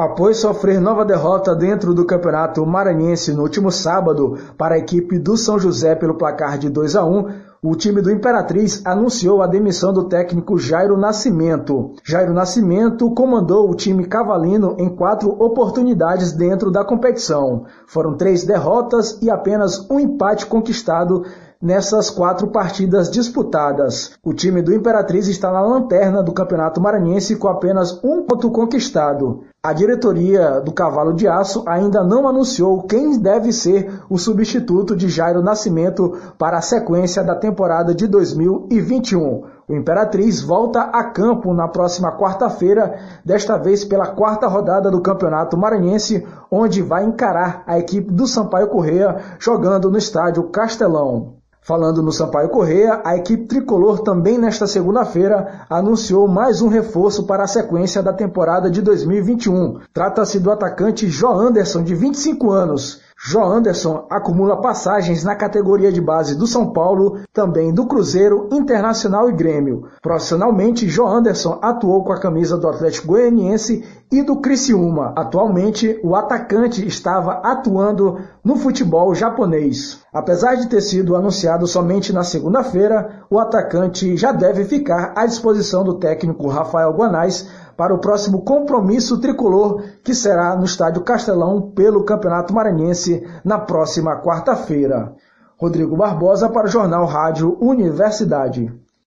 Após sofrer nova derrota dentro do Campeonato Maranhense no último sábado para a equipe do São José pelo placar de 2 a 1, o time do Imperatriz anunciou a demissão do técnico Jairo Nascimento. Jairo Nascimento comandou o time cavalino em quatro oportunidades dentro da competição. Foram três derrotas e apenas um empate conquistado nessas quatro partidas disputadas. O time do Imperatriz está na lanterna do Campeonato Maranhense com apenas um ponto conquistado. A diretoria do Cavalo de Aço ainda não anunciou quem deve ser o substituto de Jairo Nascimento para a sequência da temporada de 2021. O Imperatriz volta a campo na próxima quarta-feira, desta vez pela quarta rodada do Campeonato Maranhense, onde vai encarar a equipe do Sampaio Correia jogando no estádio Castelão. Falando no Sampaio Correia, a equipe tricolor também nesta segunda-feira anunciou mais um reforço para a sequência da temporada de 2021. Trata-se do atacante Jó Anderson, de 25 anos, Jó Anderson acumula passagens na categoria de base do São Paulo, também do Cruzeiro, Internacional e Grêmio. Profissionalmente, Jó Anderson atuou com a camisa do Atlético Goianiense e do Criciúma. Atualmente, o atacante estava atuando no futebol japonês. Apesar de ter sido anunciado somente na segunda-feira, o atacante já deve ficar à disposição do técnico Rafael Guanais para o próximo compromisso tricolor, que será no Estádio Castelão pelo Campeonato Maranhense na próxima quarta-feira. Rodrigo Barbosa para o Jornal Rádio Universidade.